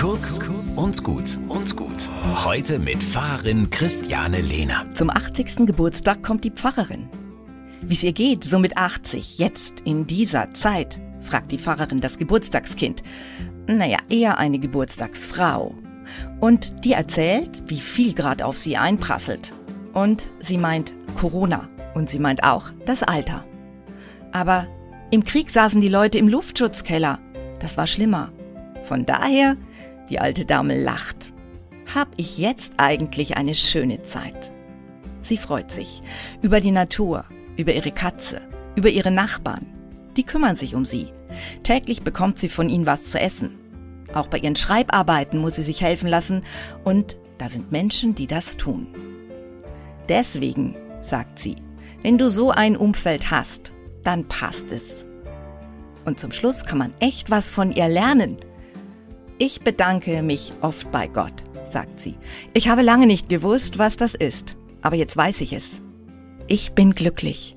Kurz und gut und gut. Heute mit Pfarrerin Christiane Lehner. Zum 80. Geburtstag kommt die Pfarrerin. Wie es ihr geht, so mit 80, jetzt, in dieser Zeit, fragt die Pfarrerin das Geburtstagskind. Naja, eher eine Geburtstagsfrau. Und die erzählt, wie viel Grad auf sie einprasselt. Und sie meint Corona. Und sie meint auch das Alter. Aber im Krieg saßen die Leute im Luftschutzkeller. Das war schlimmer. Von daher, die alte Dame lacht. Hab ich jetzt eigentlich eine schöne Zeit? Sie freut sich über die Natur, über ihre Katze, über ihre Nachbarn. Die kümmern sich um sie. Täglich bekommt sie von ihnen was zu essen. Auch bei ihren Schreibarbeiten muss sie sich helfen lassen und da sind Menschen, die das tun. Deswegen, sagt sie, wenn du so ein Umfeld hast, dann passt es. Und zum Schluss kann man echt was von ihr lernen. Ich bedanke mich oft bei Gott, sagt sie. Ich habe lange nicht gewusst, was das ist, aber jetzt weiß ich es. Ich bin glücklich.